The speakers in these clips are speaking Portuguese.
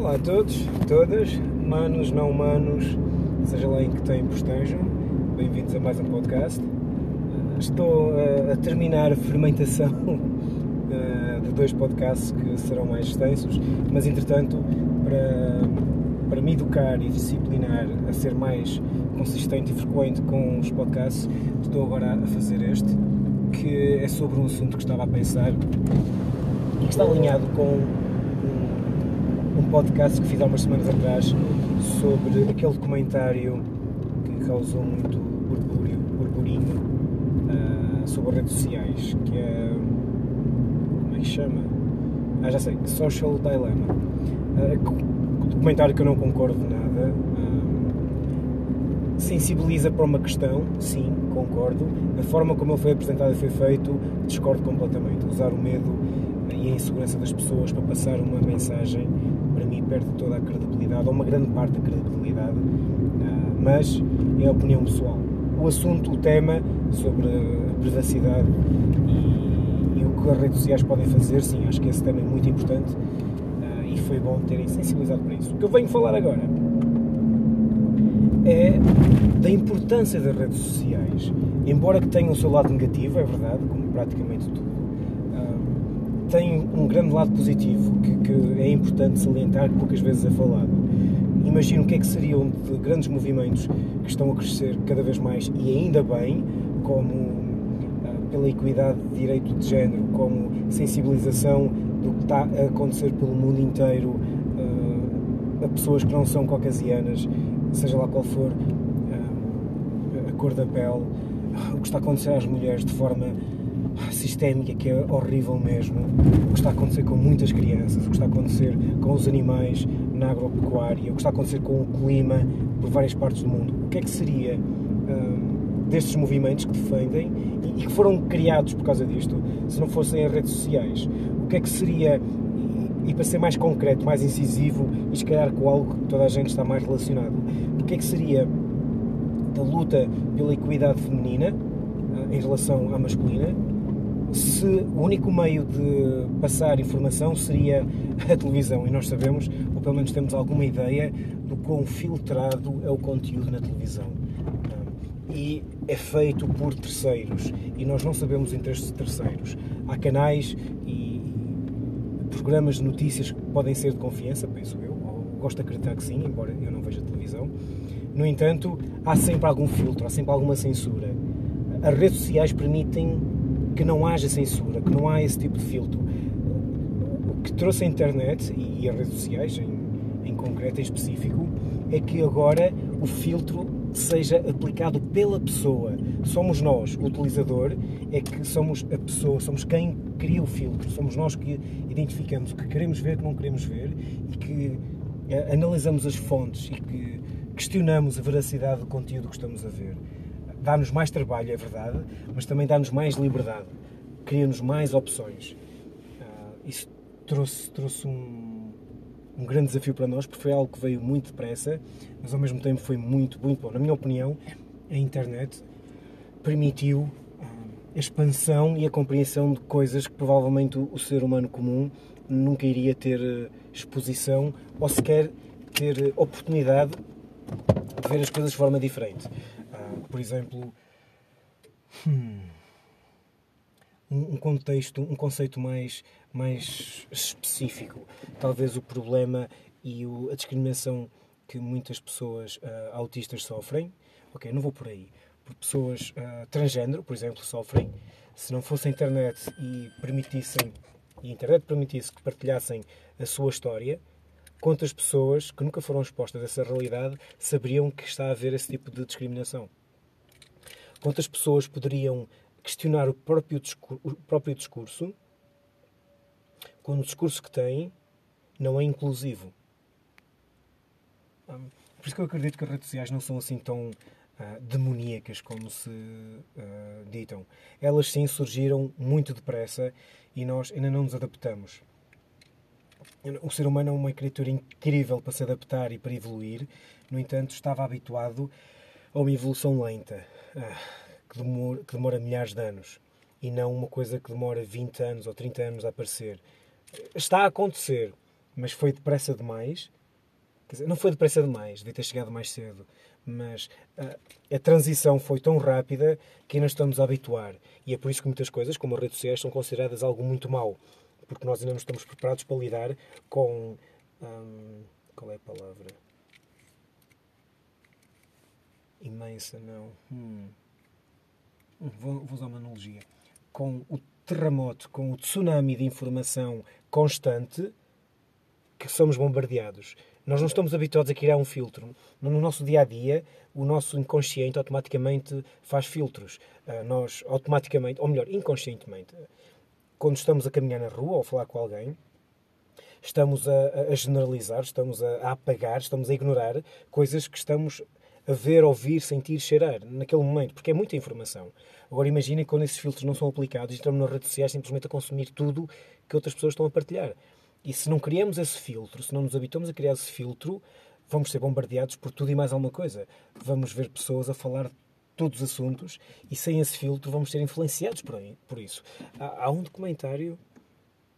Olá a todos, todas, humanos, não humanos, seja lá em que tempo estejam, bem-vindos a mais um podcast. Estou a terminar a fermentação de dois podcasts que serão mais extensos, mas entretanto, para, para me educar e disciplinar a ser mais consistente e frequente com os podcasts, estou agora a fazer este, que é sobre um assunto que estava a pensar e que está alinhado com podcast que fiz há umas semanas atrás sobre aquele documentário que causou muito burburinho, burburinho uh, sobre redes sociais, que é. Como é que chama? Ah, já sei, Social Dilemma. Uh, documentário que eu não concordo nada. Uh, sensibiliza para uma questão, sim, concordo. A forma como ele foi apresentado e foi feito, discordo completamente. Usar o medo e a insegurança das pessoas para passar uma mensagem para mim perde toda a credibilidade, ou uma grande parte da credibilidade, ah, mas é a opinião pessoal. O assunto, o tema sobre a privacidade e, e o que as redes sociais podem fazer, sim, acho que esse tema é muito importante ah, e foi bom terem sensibilizado para isso. O que eu venho falar agora é da importância das redes sociais, embora que tenham o seu lado negativo, é verdade, como praticamente tudo tem um grande lado positivo que, que, é importante salientar, que poucas vezes é falado. Imagino o que é que seriam de grandes movimentos que estão a crescer cada vez mais e ainda bem, como uh, pela equidade de direito de género, como sensibilização do que está a acontecer pelo mundo inteiro uh, a pessoas que não são caucasianas, seja lá qual for uh, a cor da pele, o que está a acontecer às mulheres de forma sistémica que é horrível mesmo. O que está a acontecer com muitas crianças, o que está a acontecer com os animais na agropecuária, o que está a acontecer com o clima por várias partes do mundo. O que é que seria hum, destes movimentos que defendem e, e que foram criados por causa disto, se não fossem as redes sociais? O que é que seria, e, para ser mais concreto, mais incisivo e se calhar com algo que toda a gente está mais relacionado, o que é que seria da luta pela equidade feminina em relação à masculina se o único meio de passar informação seria a televisão e nós sabemos, ou pelo menos temos alguma ideia, do quão filtrado é o conteúdo na televisão. E é feito por terceiros e nós não sabemos entre estes terceiros. Há canais e programas de notícias que podem ser de confiança, penso eu, gosto de acreditar que sim, embora eu não veja televisão. No entanto, há sempre algum filtro, há sempre alguma censura. As redes sociais permitem que não haja censura, que não há esse tipo de filtro. O que trouxe a internet e as redes sociais, em, em concreto, em específico, é que agora o filtro seja aplicado pela pessoa. Somos nós, o utilizador, é que somos a pessoa, somos quem cria o filtro, somos nós que identificamos o que queremos ver, o que não queremos ver e que eh, analisamos as fontes e que questionamos a veracidade do conteúdo que estamos a ver dá-nos mais trabalho, é verdade, mas também dá-nos mais liberdade, cria-nos mais opções. Uh, isso trouxe, trouxe um, um, grande desafio para nós, porque foi algo que veio muito depressa, mas ao mesmo tempo foi muito, muito bom. Na minha opinião, a internet permitiu uh, a expansão e a compreensão de coisas que provavelmente o, ser humano comum nunca iria ter uh, exposição ou sequer ter oportunidade de ver as coisas de forma diferente por exemplo, hum, um contexto, um conceito mais, mais específico. Talvez o problema e o, a discriminação que muitas pessoas uh, autistas sofrem. Ok, não vou por aí. Por pessoas uh, transgênero, por exemplo, sofrem. Se não fosse a internet e permitissem, e a internet permitisse que partilhassem a sua história, quantas pessoas que nunca foram expostas a essa realidade saberiam que está a haver esse tipo de discriminação? Quantas pessoas poderiam questionar o próprio discurso, o próprio discurso quando o discurso que têm não é inclusivo? Hum, por isso que eu acredito que as redes sociais não são assim tão uh, demoníacas como se uh, ditam. Elas sim surgiram muito depressa e nós ainda não nos adaptamos. O ser humano é uma criatura incrível para se adaptar e para evoluir, no entanto, estava habituado a uma evolução lenta. Ah, que demora, que demora milhares de anos e não uma coisa que demora 20 anos ou 30 anos a aparecer. Está a acontecer, mas foi depressa demais. Quer dizer, não foi depressa demais, devia ter chegado mais cedo, mas uh, a transição foi tão rápida que ainda estamos a habituar. E é por isso que muitas coisas, como as redes sociais, são consideradas algo muito mau, porque nós ainda não estamos preparados para lidar com. Um, qual é a palavra? Imensa, não. Hum. Vou, vou usar uma analogia. Com o terremoto, com o tsunami de informação constante que somos bombardeados. Nós não estamos habituados a criar um filtro. No nosso dia a dia, o nosso inconsciente automaticamente faz filtros. Ah, nós automaticamente, ou melhor, inconscientemente, quando estamos a caminhar na rua ou a falar com alguém, estamos a, a generalizar, estamos a, a, apagar, estamos a ignorar coisas que estamos a ver, ouvir, sentir, cheirar naquele momento, porque é muita informação. Agora imaginem quando esses filtros não são aplicados e estamos nas redes sociais simplesmente a consumir tudo que outras pessoas estão a partilhar. E se não criamos esse filtro, se não nos habituamos a criar esse filtro, vamos ser bombardeados por tudo e mais alguma coisa. Vamos ver pessoas a falar todos os assuntos e sem esse filtro vamos ser influenciados por, aí, por isso. Há, há um documentário.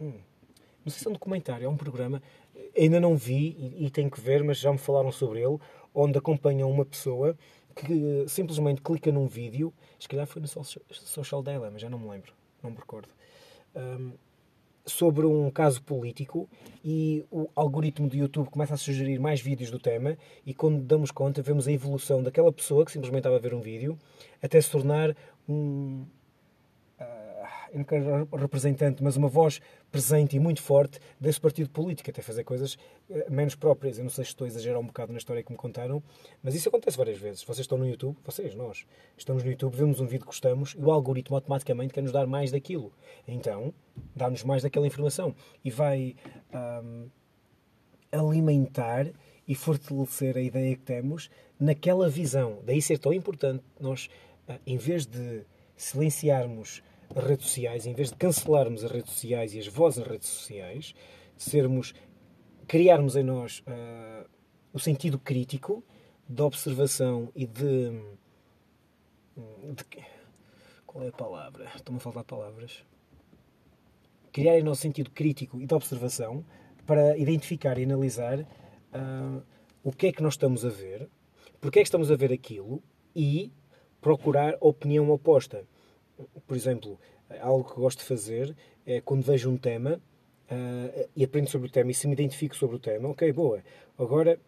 Hum, não sei se é um documentário, é um programa. Ainda não vi e, e tenho que ver, mas já me falaram sobre ele. Onde acompanham uma pessoa que simplesmente clica num vídeo, se calhar foi no Social Dilemma, já não me lembro, não me recordo, um, sobre um caso político e o algoritmo do YouTube começa a sugerir mais vídeos do tema e quando damos conta vemos a evolução daquela pessoa que simplesmente estava a ver um vídeo até se tornar um, não quero representante, mas uma voz presente e muito forte desse partido político, até fazer coisas eh, menos próprias. Eu não sei se estou a exagerar um bocado na história que me contaram, mas isso acontece várias vezes. Vocês estão no YouTube, vocês, nós, estamos no YouTube, vemos um vídeo que gostamos e o algoritmo automaticamente quer nos dar mais daquilo. Então, dá-nos mais daquela informação e vai alimentar e fortalecer a ideia que temos naquela visão. Daí ser tão importante nós, ah, em vez de silenciarmos redes sociais, em vez de cancelarmos as redes sociais e as vozes nas redes sociais, sermos, criarmos em nós uh, o sentido crítico de observação e de, de, Qual é a palavra? Estão-me a faltar palavras. Criar em nós sentido crítico e de observação para identificar e analisar uh, o que é que nós estamos a ver, porque é que estamos a ver aquilo e procurar opinião oposta por exemplo, algo que gosto de fazer é quando vejo um tema uh, e aprendo sobre o tema e se me identifico sobre o tema, ok, boa. Agora,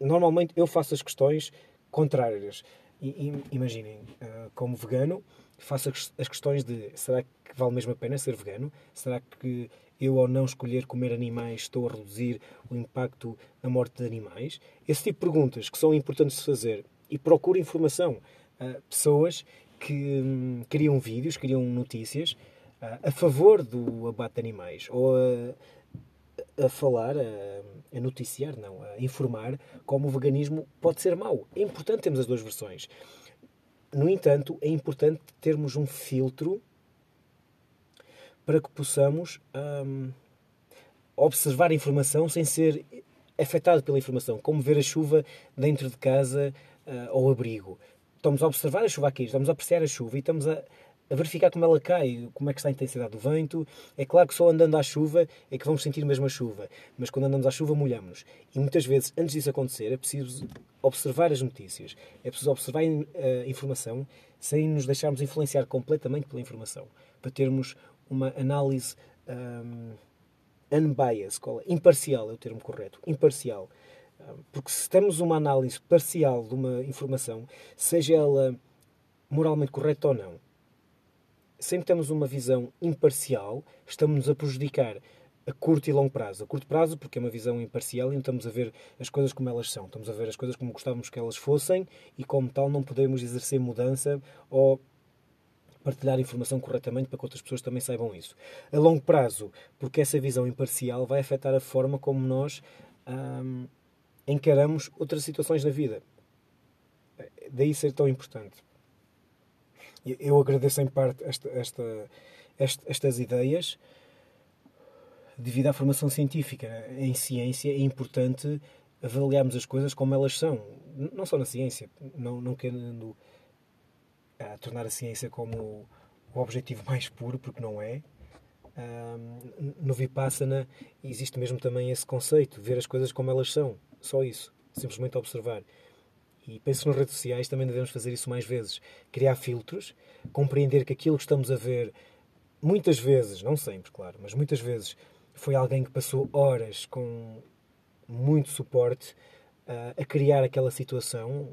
normalmente eu faço as questões contrárias. I, i, imaginem, uh, como vegano, faço as questões de será que vale mesmo a pena ser vegano? Será que eu, ao não escolher comer animais, estou a reduzir o impacto na morte de animais? Esse tipo de perguntas que são importantes de fazer e procuro informação. Uh, pessoas que hum, criam vídeos, criam notícias uh, a favor do abate de animais ou a, a falar, a, a, noticiar, não, a informar como o veganismo pode ser mau. É importante termos as duas versões. No entanto, é importante termos um filtro para que possamos um, observar a informação sem ser afetado pela informação, como ver a chuva dentro de casa uh, ao abrigo estamos a observar a chuva aqui, estamos a apreciar a chuva e estamos a, a, verificar como ela cai, como é que está a intensidade do vento. É claro que só andando à chuva é que vamos sentir mesmo a chuva, mas quando andamos à chuva molhamos. E muitas vezes, antes disso acontecer, é preciso observar as notícias, é preciso observar a eh, informação sem nos deixarmos influenciar completamente pela informação, para termos uma análise um, unbiased, é? imparcial é o termo correto, imparcial porque se temos uma análise parcial de uma informação, seja ela moralmente correta ou não, sempre temos uma visão imparcial, estamos-nos a prejudicar a curto e longo prazo. A curto prazo, porque é uma visão imparcial e não estamos a ver as coisas como elas são. Estamos a ver as coisas como gostávamos que elas fossem e, como tal, não podemos exercer mudança ou partilhar informação corretamente para que outras pessoas também saibam isso. A longo prazo, porque essa visão imparcial vai afetar a forma como nós hum, encaramos outras situações da vida. Daí ser tão importante. Eu agradeço em parte esta, esta, esta, estas ideias. Devido à formação científica em ciência, é importante avaliarmos as coisas como elas são. Não só na ciência, não, não querendo ah, tornar a ciência como o objetivo mais puro, porque não é. Um, no Vipassana existe mesmo também esse conceito, ver as coisas como elas são, só isso, simplesmente observar. E penso nas redes sociais também devemos fazer isso mais vezes. Criar filtros, compreender que aquilo que estamos a ver, muitas vezes, não sempre, claro, mas muitas vezes, foi alguém que passou horas com muito suporte uh, a criar aquela situação,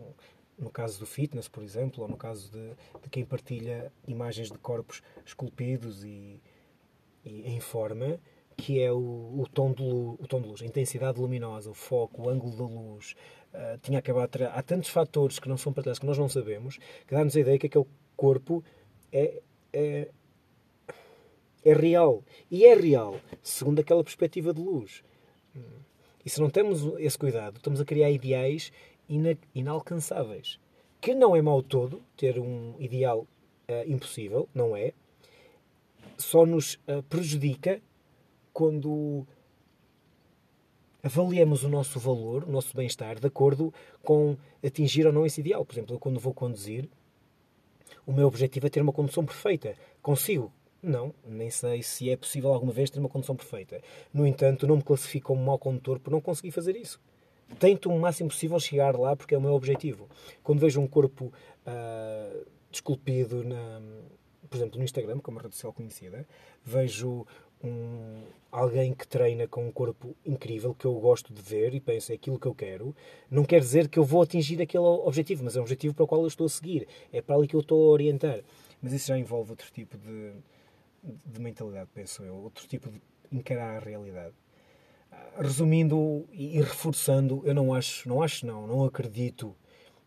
no caso do fitness, por exemplo, ou no caso de, de quem partilha imagens de corpos esculpidos e, e em forma, que é o, o, tom de luz, o tom de luz, a intensidade luminosa, o foco, o ângulo da luz. Uh, tinha acabado há tantos fatores que não são partilhados que nós não sabemos que dá-nos a ideia que aquele corpo é, é, é real. E é real, segundo aquela perspectiva de luz. E se não temos esse cuidado, estamos a criar ideais ina inalcançáveis. Que não é mau todo ter um ideal uh, impossível, não é. Só nos uh, prejudica quando avaliamos o nosso valor, o nosso bem-estar, de acordo com atingir ou não esse ideal. Por exemplo, eu quando vou conduzir, o meu objetivo é ter uma condução perfeita. Consigo não, nem sei se é possível alguma vez ter uma condução perfeita. No entanto, não me classifico como mau condutor por não conseguir fazer isso. Tento o máximo possível chegar lá porque é o meu objetivo. Quando vejo um corpo uh, desculpido, na, por exemplo, no Instagram, que é uma rede social conhecida, vejo um, alguém que treina com um corpo incrível que eu gosto de ver e penso é aquilo que eu quero, não quer dizer que eu vou atingir aquele objetivo, mas é um objetivo para o qual eu estou a seguir, é para ali que eu estou a orientar. Mas isso já envolve outro tipo de, de mentalidade, penso eu, outro tipo de encarar a realidade. Resumindo e reforçando, eu não acho, não acho não, não acredito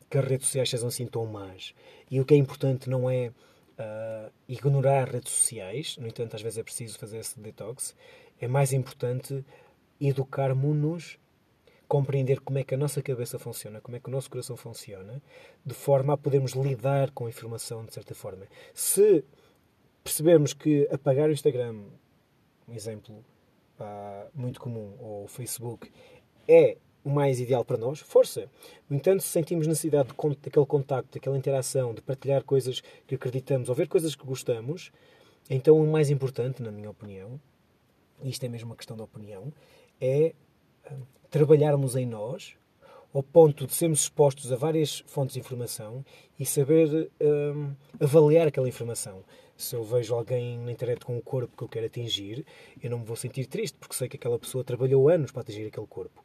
que as redes sociais sejam assim tão más. E o que é importante não é uh, ignorar redes sociais, no entanto, às vezes é preciso fazer esse detox. É mais importante educarmos-nos, compreender como é que a nossa cabeça funciona, como é que o nosso coração funciona, de forma a podermos lidar com a informação de certa forma. Se percebemos que apagar o Instagram, um exemplo muito comum, ou o Facebook, é o mais ideal para nós, força. No entanto, se sentimos necessidade de, daquele contacto, daquela interação, de partilhar coisas que acreditamos ou ver coisas que gostamos, então o mais importante, na minha opinião, e isto é mesmo uma questão de opinião, é hum, trabalharmos em nós ao ponto de sermos expostos a várias fontes de informação e saber hum, avaliar aquela informação se eu vejo alguém na internet com um corpo que eu quero atingir, eu não me vou sentir triste, porque sei que aquela pessoa trabalhou anos para atingir aquele corpo.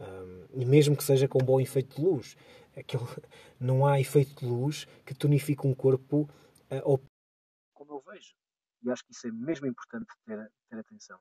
Um, e mesmo que seja com bom efeito de luz. Aquele, não há efeito de luz que tonifique um corpo uh, como eu vejo. E acho que isso é mesmo importante ter, ter atenção.